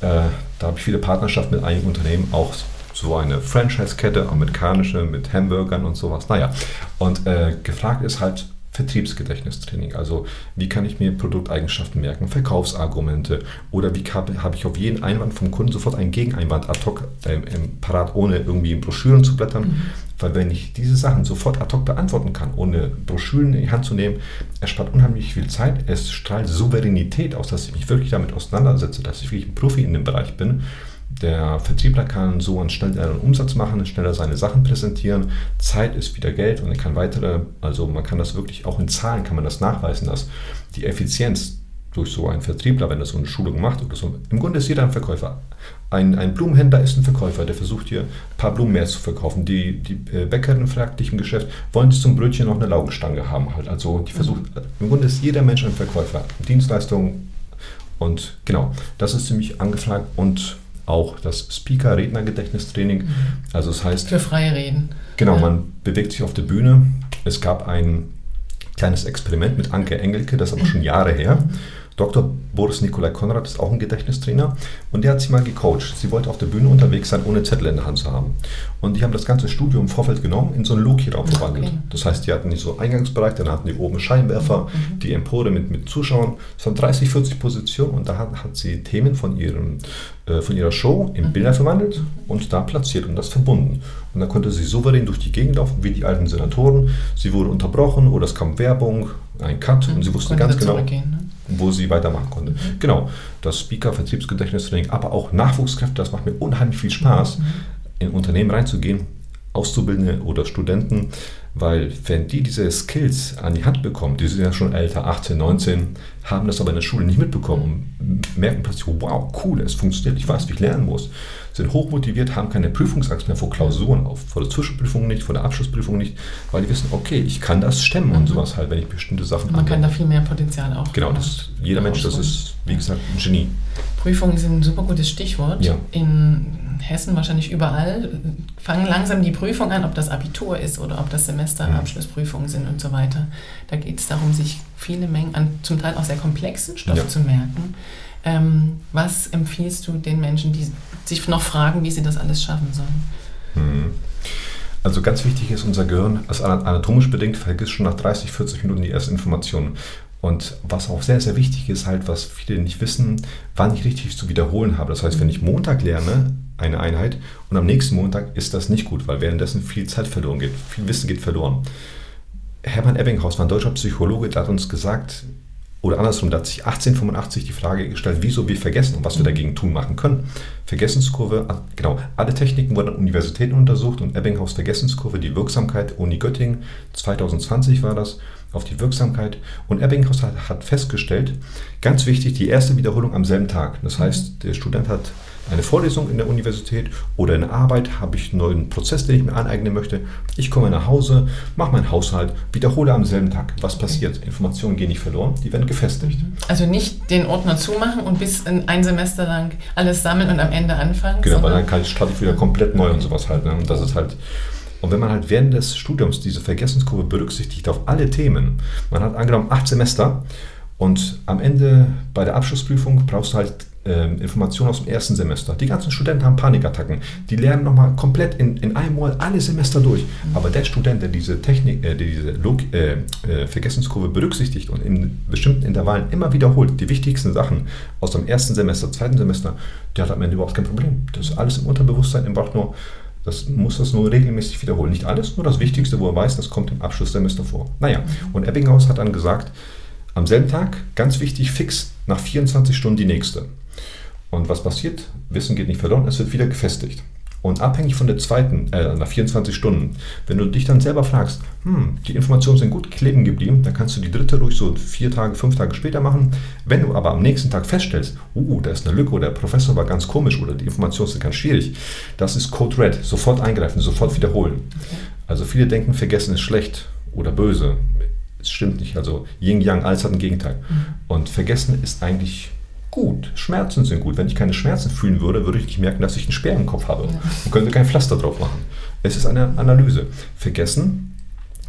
Äh, da habe ich viele Partnerschaften mit einigen Unternehmen, auch so eine Franchise-Kette, amerikanische mit Hamburgern und sowas. Naja, und äh, gefragt ist halt Vertriebsgedächtnistraining. Also wie kann ich mir Produkteigenschaften merken, Verkaufsargumente oder wie habe ich auf jeden Einwand vom Kunden sofort einen Gegeneinwand ad hoc äh, parat, ohne irgendwie in Broschüren zu blättern. Mhm. Weil wenn ich diese Sachen sofort ad hoc beantworten kann, ohne Broschüren in die Hand zu nehmen, erspart unheimlich viel Zeit. Es strahlt Souveränität aus, dass ich mich wirklich damit auseinandersetze, dass ich wirklich ein Profi in dem Bereich bin der Vertriebler kann so einen schnelleren Umsatz machen, schneller seine Sachen präsentieren. Zeit ist wieder Geld und er kann weitere, also man kann das wirklich auch in Zahlen kann man das nachweisen, dass die Effizienz durch so einen Vertriebler, wenn er so eine Schulung macht oder so, im Grunde ist jeder ein Verkäufer. Ein, ein Blumenhändler ist ein Verkäufer, der versucht hier ein paar Blumen mehr zu verkaufen. Die, die äh, Bäckerin fragt dich im Geschäft, wollen sie zum Brötchen noch eine Laugenstange haben? Halt. Also die versucht, im Grunde ist jeder Mensch ein Verkäufer. Dienstleistung und genau, das ist ziemlich angefragt und auch das Speaker-Redner-Gedächtnistraining. Mhm. Also das heißt. Für freie Reden. Genau, ja. man bewegt sich auf der Bühne. Es gab ein kleines Experiment mit Anke Engelke, das ist aber schon Jahre her. Mhm. Dr. Boris Nikolai Konrad ist auch ein Gedächtnistrainer und der hat sie mal gecoacht. Sie wollte auf der Bühne unterwegs sein, ohne Zettel in der Hand zu haben. Und die haben das ganze Studio im Vorfeld genommen, in so einen Loki-Raum verwandelt. Okay. Das heißt, die hatten nicht so Eingangsbereich, dann hatten die oben Scheinwerfer, mhm. die Empore mit, mit Zuschauern. Es waren 30, 40 Positionen und da hat, hat sie Themen von, ihrem, äh, von ihrer Show in mhm. Bilder verwandelt und da platziert und das verbunden. Und dann konnte sie souverän durch die Gegend laufen, wie die alten Senatoren. Sie wurde unterbrochen oder es kam Werbung, ein Cut mhm. und sie wusste ganz genau. Ne? Wo sie weitermachen konnte. Mhm. Genau, das Speaker-Vertriebsgedächtnistraining, aber auch Nachwuchskräfte, das macht mir unheimlich viel Spaß, mhm. in Unternehmen reinzugehen, Auszubildende oder Studenten, weil wenn die diese Skills an die Hand bekommen, die sind ja schon älter, 18, 19, haben das aber in der Schule nicht mitbekommen und merken plötzlich, wow, cool, es funktioniert, ich weiß, wie ich lernen muss sind hochmotiviert, haben keine Prüfungsangst mehr vor Klausuren auf, vor der Zwischenprüfung nicht, vor der Abschlussprüfung nicht, weil die wissen, okay, ich kann das stemmen mhm. und sowas halt, wenn ich bestimmte Sachen Man kann da viel mehr Potenzial auch. Genau, das, jeder Mensch, das ist, wie gesagt, ein Genie. Prüfungen sind ein super gutes Stichwort. Ja. In Hessen wahrscheinlich überall fangen langsam die Prüfungen an, ob das Abitur ist oder ob das Semesterabschlussprüfungen sind und so weiter. Da geht es darum, sich viele Mengen an zum Teil auch sehr komplexen Stoff ja. zu merken. Ähm, was empfiehlst du den Menschen, die sich noch fragen, wie sie das alles schaffen sollen? Mhm. Also ganz wichtig ist, unser Gehirn ist anatomisch bedingt, vergisst schon nach 30, 40 Minuten die ersten Informationen. Und was auch sehr, sehr wichtig ist, halt, was viele nicht wissen, wann ich richtig zu wiederholen habe. Das heißt, wenn ich Montag lerne, eine Einheit, und am nächsten Montag ist das nicht gut, weil währenddessen viel Zeit verloren geht, viel Wissen geht verloren. Hermann Ebbinghaus war ein deutscher Psychologe, der hat uns gesagt, oder andersrum, da hat sich 1885 die Frage gestellt, wieso wir vergessen und was wir dagegen tun machen können. Vergessenskurve, genau, alle Techniken wurden an Universitäten untersucht und Ebbinghaus Vergessenskurve, die Wirksamkeit, Uni Göttingen, 2020 war das, auf die Wirksamkeit. Und Ebbinghaus hat, hat festgestellt, ganz wichtig, die erste Wiederholung am selben Tag. Das heißt, der Student hat eine Vorlesung in der Universität oder in der Arbeit habe ich einen neuen Prozess, den ich mir aneignen möchte. Ich komme nach Hause, mache meinen Haushalt, wiederhole am selben Tag. Was okay. passiert? Informationen gehen nicht verloren, die werden gefestigt. Mhm. Also nicht den Ordner zumachen und bis ein Semester lang alles sammeln und am Ende anfangen. Genau, weil dann kann ich, starte ich wieder komplett neu und sowas halt. Ne? Und das ist halt und wenn man halt während des Studiums diese Vergessenskurve berücksichtigt auf alle Themen, man hat angenommen acht Semester und am Ende bei der Abschlussprüfung brauchst du halt Informationen aus dem ersten Semester. Die ganzen Studenten haben Panikattacken. Die lernen nochmal komplett in, in einem Monat alle Semester durch. Aber der Student, der diese Technik, äh, diese Log äh, äh, Vergessenskurve berücksichtigt und in bestimmten Intervallen immer wiederholt die wichtigsten Sachen aus dem ersten Semester, zweiten Semester, der hat am Ende überhaupt kein Problem. Das ist alles im Unterbewusstsein, er braucht nur das muss das nur regelmäßig wiederholen. Nicht alles, nur das Wichtigste, wo er weiß, das kommt im Abschlusssemester vor. Naja, mhm. und Ebbinghaus hat dann gesagt, am selben Tag, ganz wichtig, fix nach 24 Stunden die nächste. Und was passiert? Wissen geht nicht verloren, es wird wieder gefestigt. Und abhängig von der zweiten, äh, nach 24 Stunden, wenn du dich dann selber fragst, hm, die Informationen sind gut kleben geblieben, dann kannst du die dritte ruhig so vier Tage, fünf Tage später machen. Wenn du aber am nächsten Tag feststellst, uh, da ist eine Lücke oder der Professor war ganz komisch oder die Informationen sind ganz schwierig, das ist Code Red. Sofort eingreifen, sofort wiederholen. Okay. Also viele denken, vergessen ist schlecht oder böse. Es stimmt nicht. Also Yin Yang, alles hat ein Gegenteil. Mhm. Und vergessen ist eigentlich gut. Schmerzen sind gut. Wenn ich keine Schmerzen fühlen würde, würde ich nicht merken, dass ich einen Speer im Kopf habe ja. und könnte kein Pflaster drauf machen. Es ist eine Analyse. Vergessen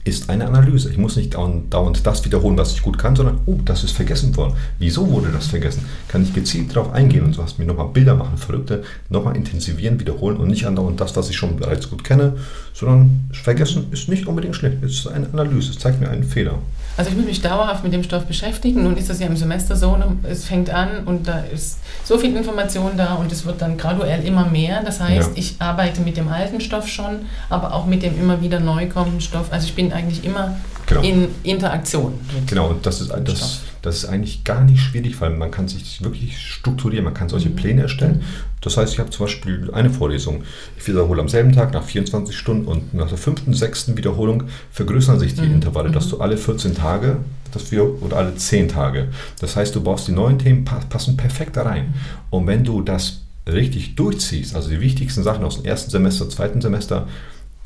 ist eine Analyse. Ich muss nicht dauernd, dauernd, das wiederholen, was ich gut kann, sondern, oh, das ist vergessen worden. Wieso wurde das vergessen? Kann ich gezielt darauf eingehen und so was mir nochmal Bilder machen, Verrückte, nochmal intensivieren, wiederholen und nicht andauernd das, was ich schon bereits gut kenne, sondern vergessen ist nicht unbedingt schlecht. Es ist eine Analyse, es zeigt mir einen Fehler. Also ich muss mich dauerhaft mit dem Stoff beschäftigen. Nun ist das ja im Semester so, ne, es fängt an und da ist so viel Information da und es wird dann graduell immer mehr. Das heißt, ja. ich arbeite mit dem alten Stoff schon, aber auch mit dem immer wieder neu kommenden Stoff. Also ich bin eigentlich immer genau. in Interaktion. genau, und das ist, das, das ist eigentlich gar nicht schwierig, weil man kann sich wirklich strukturieren, man kann solche mhm. Pläne erstellen. Mhm. Das heißt, ich habe zum Beispiel eine Vorlesung, ich wiederhole am selben Tag nach 24 Stunden und nach der fünften, sechsten Wiederholung vergrößern sich die mhm. Intervalle, dass du alle 14 Tage das wir, oder alle 10 Tage. Das heißt, du brauchst die neuen Themen, passen perfekt da rein. Mhm. Und wenn du das richtig durchziehst, also die wichtigsten Sachen aus dem ersten Semester, zweiten Semester,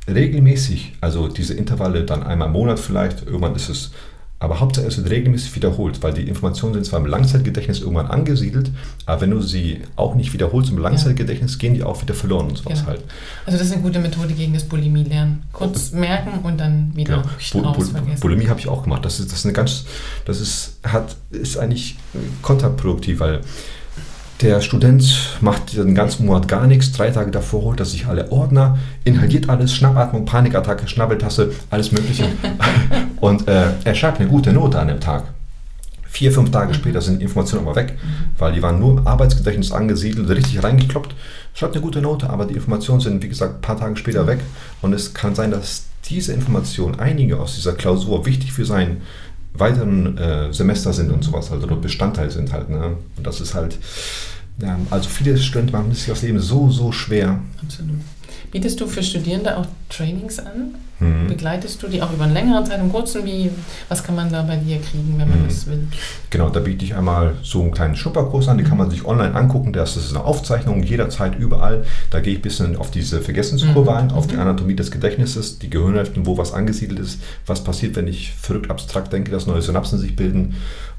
regelmäßig, also diese Intervalle dann einmal im Monat vielleicht, irgendwann ist es, aber Hauptsache es wird regelmäßig wiederholt, weil die Informationen sind zwar im Langzeitgedächtnis irgendwann angesiedelt, aber wenn du sie auch nicht wiederholst im Langzeitgedächtnis, ja. gehen die auch wieder verloren und sowas genau. halt. Also das ist eine gute Methode gegen das Bulimie-Lernen. Kurz merken und dann wieder genau. Bul Bulimie habe ich auch gemacht. Das ist, das ist eine ganz, das ist, hat, ist eigentlich kontraproduktiv, weil der Student macht den ganzen Monat gar nichts. Drei Tage davor holt er sich alle Ordner, inhaliert alles, Schnappatmung, Panikattacke, Schnabbeltasse, alles Mögliche. Und äh, er schreibt eine gute Note an dem Tag. Vier, fünf Tage mhm. später sind die Informationen aber weg, mhm. weil die waren nur im Arbeitsgedächtnis angesiedelt, richtig reingekloppt. Schreibt eine gute Note, aber die Informationen sind, wie gesagt, ein paar Tage später mhm. weg. Und es kann sein, dass diese Informationen, einige aus dieser Klausur, wichtig für sein weiteren äh, Semester sind und sowas, also dort Bestandteil sind halt. Ne? Und das ist halt, ja, also viele Studenten machen sich das Leben so, so schwer. Absolut. Bietest du für Studierende auch Trainings an? Mhm. Begleitest du die auch über einen längeren Zeit, einen kurzen? Wie, was kann man da bei dir kriegen, wenn man mhm. das will? Genau, da biete ich einmal so einen kleinen Schnupperkurs an, den kann man sich online angucken. Das ist eine Aufzeichnung, jederzeit, überall. Da gehe ich ein bisschen auf diese Vergessenskurve mhm. ein, auf die mhm. Anatomie des Gedächtnisses, die Gehirnhälften, wo was angesiedelt ist, was passiert, wenn ich verrückt abstrakt denke, dass neue Synapsen sich bilden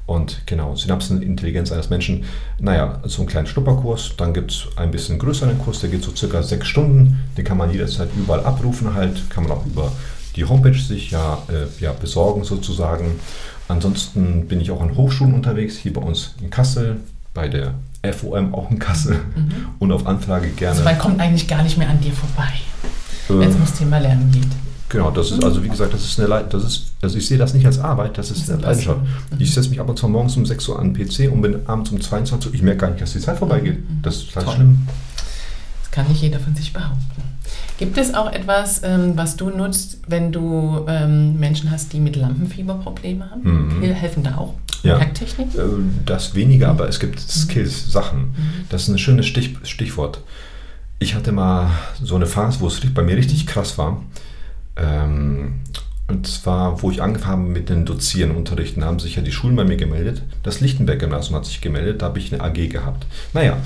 und genau, Synapsenintelligenz eines Menschen. Naja, so einen kleinen Schnupperkurs. Dann gibt es ein bisschen größeren Kurs, der geht so circa sechs Stunden. Den kann man jederzeit überall abrufen halt. Kann man auch über die Homepage sich ja, äh, ja besorgen sozusagen. Ansonsten bin ich auch an Hochschulen unterwegs, hier bei uns in Kassel, bei der FOM auch in Kassel mhm. und auf Anfrage gerne. Also man kommt eigentlich gar nicht mehr an dir vorbei, äh, wenn es ums Thema Lernen geht. Genau, das ist also wie gesagt, das ist eine Le das ist, also ich sehe das nicht als Arbeit, das ist eine Leidenschaft. Mhm. Ich setze mich ab und zu morgens um 6 Uhr an den PC und bin abends um 22 Uhr. Ich merke gar nicht, dass die Zeit vorbeigeht. Mhm. Das ist halt schlimm. Das kann nicht jeder von sich behaupten. Gibt es auch etwas, ähm, was du nutzt, wenn du ähm, Menschen hast, die mit Lampenfieberprobleme haben? Mhm. Helfen da auch ja, Hacktechnik? Äh, das weniger, aber es gibt mhm. Skills, Sachen. Mhm. Das ist ein schönes Stich, Stichwort. Ich hatte mal so eine Phase, wo es bei mir richtig krass war. Ähm, und zwar, wo ich angefangen habe mit den Dozieren, Unterrichten, haben sich ja die Schulen bei mir gemeldet. Das Lichtenberg-Gymnasium hat sich gemeldet, da habe ich eine AG gehabt. Naja,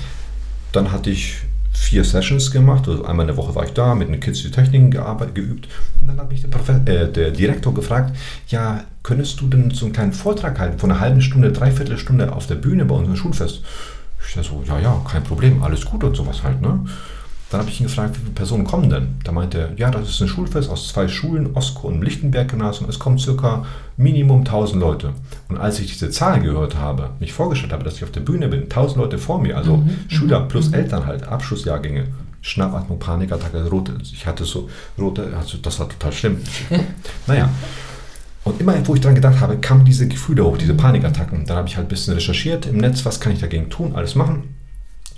dann hatte ich vier Sessions gemacht. Also einmal in der Woche war ich da, mit den Kids die Techniken gearbeitet, geübt. Und dann hat mich der, Profe äh, der Direktor gefragt, ja, könntest du denn so einen kleinen Vortrag halten von einer halben Stunde, dreiviertel Stunde auf der Bühne bei unserem Schulfest? Ich dachte so, ja, ja, kein Problem, alles gut und sowas halt, ne? Dann habe ich ihn gefragt, wie viele Personen kommen denn? Da meinte er, ja, das ist ein Schulfest aus zwei Schulen, Osko und Lichtenberg-Gymnasium. Es kommen circa Minimum 1000 Leute. Und als ich diese Zahl gehört habe, mich vorgestellt habe, dass ich auf der Bühne bin, 1000 Leute vor mir, also mhm, Schüler mhm, plus mhm. Eltern halt, Abschlussjahrgänge, Schnappatmung, Panikattacke, rote, ich hatte so rote, also das war total schlimm. naja. Und immer, wo ich dran gedacht habe, kamen diese Gefühle hoch, diese Panikattacken. Dann habe ich halt ein bisschen recherchiert im Netz, was kann ich dagegen tun, alles machen.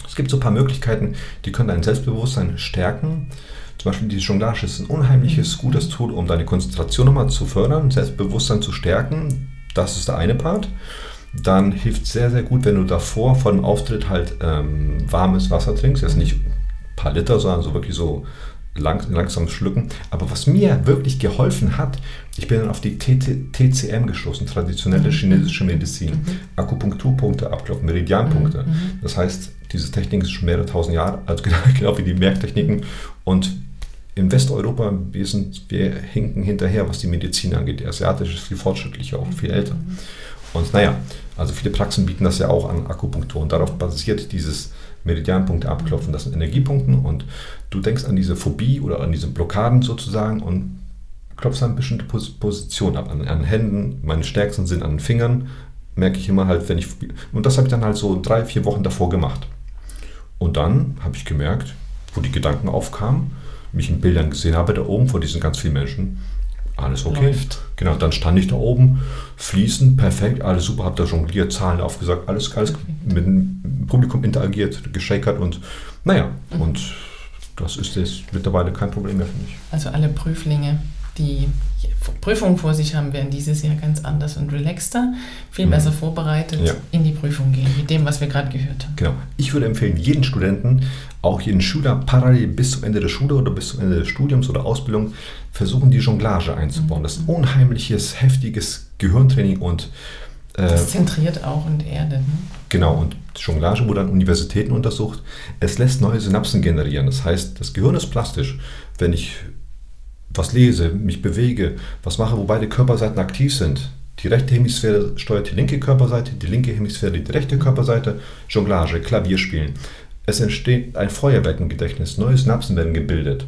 Es gibt so ein paar Möglichkeiten, die können dein Selbstbewusstsein stärken. Zum Beispiel die Jonglage ist ein unheimliches, mhm. gutes Tool, um deine Konzentration nochmal zu fördern, Selbstbewusstsein zu stärken. Das ist der eine Part. Dann hilft es sehr, sehr gut, wenn du davor vor dem Auftritt halt ähm, warmes Wasser trinkst. Jetzt nicht ein paar Liter, sondern so wirklich so lang, langsam schlucken. Aber was mir wirklich geholfen hat, ich bin dann auf die TCM gestoßen, traditionelle mhm. chinesische Medizin. Mhm. Akupunkturpunkte abklopfen, Meridianpunkte. Mhm. mhm. Das heißt, diese Technik ist schon mehrere tausend Jahre alt, genau wie die Merktechniken. Und in Westeuropa, wir, sind, wir hinken hinterher, was die Medizin angeht. Die asiatische ist viel fortschrittlicher, auch viel älter. Mhm. Und naja, also viele Praxen bieten das ja auch an, Akupunktur. Und darauf basiert dieses Meridianpunkte abklopfen. Das sind Energiepunkten und du denkst an diese Phobie oder an diese Blockaden sozusagen und klopfst eine bestimmte Position ab. An, an Händen, meine stärksten sind an den Fingern, merke ich immer halt, wenn ich. Und das habe ich dann halt so drei, vier Wochen davor gemacht. Und dann habe ich gemerkt, wo die Gedanken aufkamen, mich in Bildern gesehen habe, da oben vor diesen ganz vielen Menschen, alles okay. Läuft. Genau, dann stand ich da oben, fließend, perfekt, alles super, habe da jongliert, Zahlen aufgesagt, alles, alles mit dem Publikum interagiert, geschakert und naja, mhm. und das ist jetzt mittlerweile kein Problem mehr für mich. Also alle Prüflinge, die Prüfungen vor sich haben, werden dieses Jahr ganz anders und relaxter, viel mhm. besser vorbereitet ja. in die Prüfung gehen, mit dem, was wir gerade gehört haben. Genau. Ich würde empfehlen, jeden Studenten, auch jeden Schüler parallel bis zum Ende der Schule oder bis zum Ende des Studiums oder Ausbildung versuchen, die Jonglage einzubauen. Mhm. Das ist unheimliches, heftiges Gehirntraining und äh, das zentriert auch und erdet. Ne? Genau, und Jonglage wurde an Universitäten untersucht. Es lässt neue Synapsen generieren. Das heißt, das Gehirn ist plastisch. Wenn ich was lese, mich bewege, was mache, wo beide Körperseiten aktiv sind. Die rechte Hemisphäre steuert die linke Körperseite, die linke Hemisphäre die rechte Körperseite, Jonglage, Klavierspielen. Es entsteht ein Feuerwerk im Gedächtnis, neue Synapsen werden gebildet.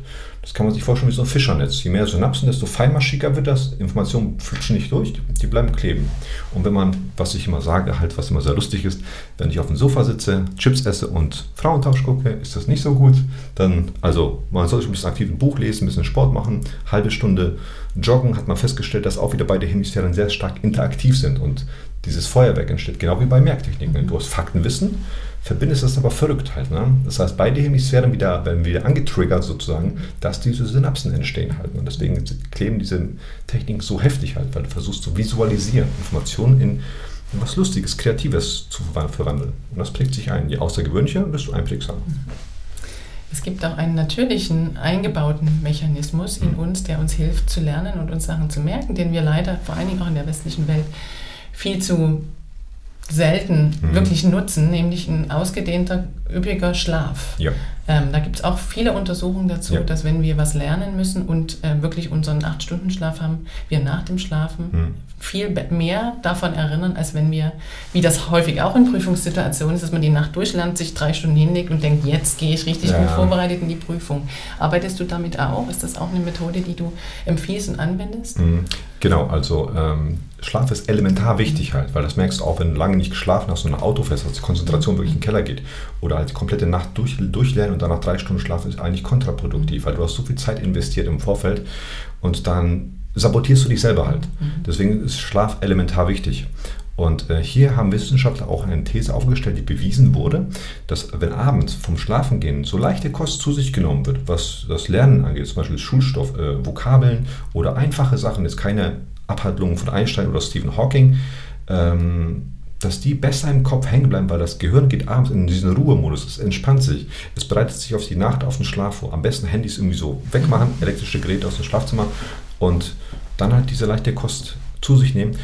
Das kann man sich vorstellen wie so ein Fischernetz. Je mehr Synapsen, desto feinmaschiger wird das. Informationen flutschen nicht durch, die bleiben kleben. Und wenn man, was ich immer sage, halt, was immer sehr lustig ist, wenn ich auf dem Sofa sitze, Chips esse und Frauentausch gucke, ist das nicht so gut. Dann, also, man sollte ein bisschen aktiv ein Buch lesen, ein bisschen Sport machen, halbe Stunde joggen, hat man festgestellt, dass auch wieder beide Hemisphären sehr stark interaktiv sind und dieses Feuerwerk entsteht, genau wie bei Merktechniken. Du hast Faktenwissen, verbindest das aber verrückt halt. Ne? Das heißt, beide Hemisphären wieder, werden wieder angetriggert sozusagen, dass diese Synapsen entstehen halt. Und deswegen kleben diese Techniken so heftig halt, weil du versuchst zu visualisieren, Informationen in was Lustiges, Kreatives zu verwandeln. Und das prägt sich ein. Je außergewöhnlicher, desto einprägsamer. Es gibt auch einen natürlichen, eingebauten Mechanismus in mhm. uns, der uns hilft zu lernen und uns Sachen zu merken, den wir leider vor allen Dingen auch in der westlichen Welt viel zu selten mhm. wirklich nutzen, nämlich ein ausgedehnter, üppiger Schlaf. Ja. Ähm, da gibt es auch viele Untersuchungen dazu, ja. dass wenn wir was lernen müssen und äh, wirklich unseren 8-Stunden-Schlaf haben, wir nach dem Schlafen mhm. viel mehr davon erinnern, als wenn wir, wie das häufig auch in Prüfungssituationen ist, dass man die Nacht durchlernt, sich drei Stunden hinlegt und denkt, jetzt gehe ich richtig ja. gut vorbereitet in die Prüfung. Arbeitest du damit auch? Ist das auch eine Methode, die du empfiehlst und anwendest? Mhm. Genau, also ähm, Schlaf ist elementar wichtig halt, weil das merkst du auch, wenn du lange nicht geschlafen hast und ein Auto fährst, dass die Konzentration wirklich in den Keller geht. Oder halt die komplette Nacht durch, durchlernen und dann nach drei Stunden schlafen ist eigentlich kontraproduktiv, weil du hast so viel Zeit investiert im Vorfeld und dann sabotierst du dich selber halt. Mhm. Deswegen ist Schlaf elementar wichtig. Und äh, hier haben Wissenschaftler auch eine These aufgestellt, die bewiesen wurde, dass wenn abends vom Schlafengehen so leichte Kost zu sich genommen wird, was das Lernen angeht, zum Beispiel Schulstoff, äh, Vokabeln oder einfache Sachen, jetzt keine Abhandlungen von Einstein oder Stephen Hawking, ähm, dass die besser im Kopf hängen bleiben, weil das Gehirn geht abends in diesen Ruhemodus, es entspannt sich, es bereitet sich auf die Nacht, auf den Schlaf vor. Am besten Handys irgendwie so wegmachen, elektrische Geräte aus dem Schlafzimmer und dann halt diese leichte Kost zu sich nehmen.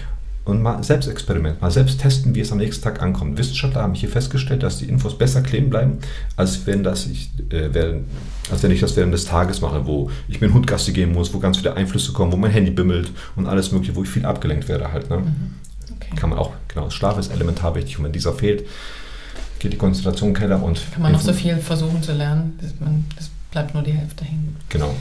Und mal Selbstexperiment, mal selbst testen, wie es am nächsten Tag ankommt. Wissenschaftler haben hier festgestellt, dass die Infos besser kleben bleiben, als wenn, das ich, äh, während, als wenn ich das während des Tages mache, wo ich mit dem Hund Gassi gehen muss, wo ganz viele Einflüsse kommen, wo mein Handy bimmelt und alles mögliche, wo ich viel abgelenkt werde halt. Ne? Mhm. Okay. Kann man auch, genau, Schlaf ist elementar wichtig und wenn dieser fehlt, geht die Konzentration in Keller und... Kann man noch so viel versuchen zu lernen, man, das bleibt nur die Hälfte hängen. Genau.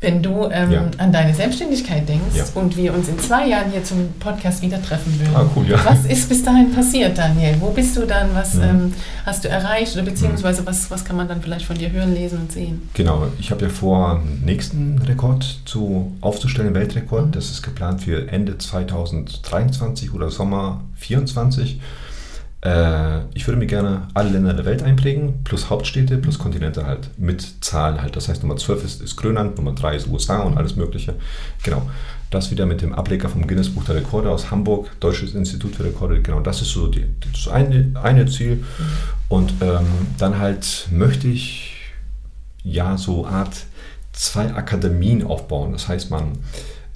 Wenn du ähm, ja. an deine Selbstständigkeit denkst ja. und wir uns in zwei Jahren hier zum Podcast wieder treffen würden, ah, cool, ja. was ist bis dahin passiert, Daniel? Wo bist du dann? Was mhm. ähm, hast du erreicht? Oder beziehungsweise was, was kann man dann vielleicht von dir hören, lesen und sehen? Genau, ich habe ja vor, einen nächsten Rekord zu, aufzustellen, Weltrekord. Mhm. Das ist geplant für Ende 2023 oder Sommer 2024. Äh, ich würde mir gerne alle Länder der Welt einprägen, plus Hauptstädte, plus Kontinente halt, mit Zahlen halt. Das heißt, Nummer 12 ist, ist Grönland, Nummer 3 ist USA und alles Mögliche. Genau. Das wieder mit dem Ableger vom Guinness Buch der Rekorde aus Hamburg, Deutsches Institut für Rekorde. Genau, das ist so die, das eine, eine Ziel. Und ähm, dann halt möchte ich ja so Art zwei Akademien aufbauen. Das heißt, man,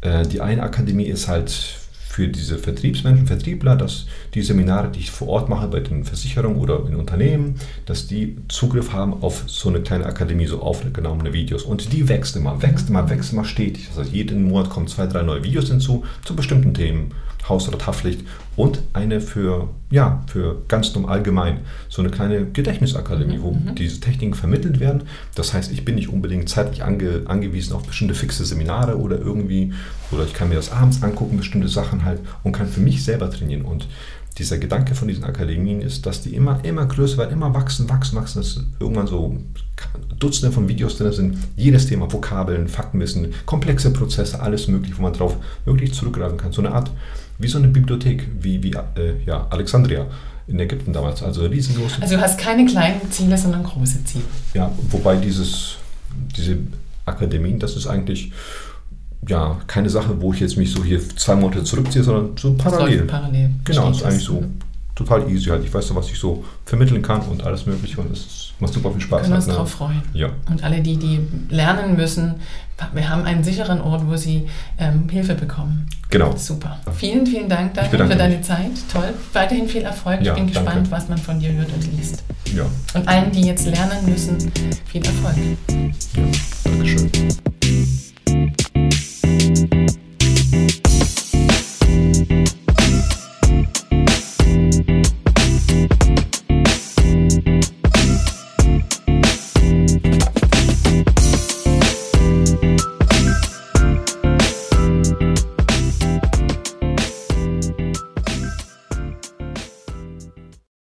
äh, die eine Akademie ist halt für diese Vertriebsmenschen, Vertriebler, dass die Seminare, die ich vor Ort mache bei den Versicherungen oder in Unternehmen, dass die Zugriff haben auf so eine kleine Akademie, so aufgenommene Videos. Und die wächst immer, wächst immer, wächst immer stetig. Das heißt, jeden Monat kommen zwei, drei neue Videos hinzu zu bestimmten Themen. Haus- oder Haftpflicht und eine für, ja, für ganz normal allgemein, so eine kleine Gedächtnisakademie, wo mhm. diese Techniken vermittelt werden. Das heißt, ich bin nicht unbedingt zeitlich ange, angewiesen auf bestimmte fixe Seminare oder irgendwie, oder ich kann mir das abends angucken, bestimmte Sachen halt und kann für mich selber trainieren. Und dieser Gedanke von diesen Akademien ist, dass die immer, immer größer werden, immer wachsen, wachsen, wachsen, dass irgendwann so Dutzende von Videos drin sind, jedes Thema, Vokabeln, Faktenwissen, komplexe Prozesse, alles mögliche, wo man drauf wirklich zurückgreifen kann. So eine Art wie so eine Bibliothek, wie, wie äh, ja, Alexandria in Ägypten damals. Also riesengroß. Also du hast keine kleinen Ziele, sondern große Ziele. Ja, wobei dieses, diese Akademien, das ist eigentlich ja keine Sache, wo ich jetzt mich so hier zwei Monate zurückziehe, sondern so parallel. parallel. Genau, ist eigentlich so total easy halt. Ich weiß so, was ich so vermitteln kann und alles mögliche und es macht super viel Spaß. Wir können uns halt, ne? darauf freuen. Ja. Und alle, die, die lernen müssen, wir haben einen sicheren Ort, wo sie ähm, Hilfe bekommen. Genau. Super. Vielen, vielen Dank dafür für deine Zeit. Toll. Weiterhin viel Erfolg. Ja, ich bin gespannt, danke. was man von dir hört und liest. Ja. Und allen, die jetzt lernen müssen, viel Erfolg. Ja, Dankeschön.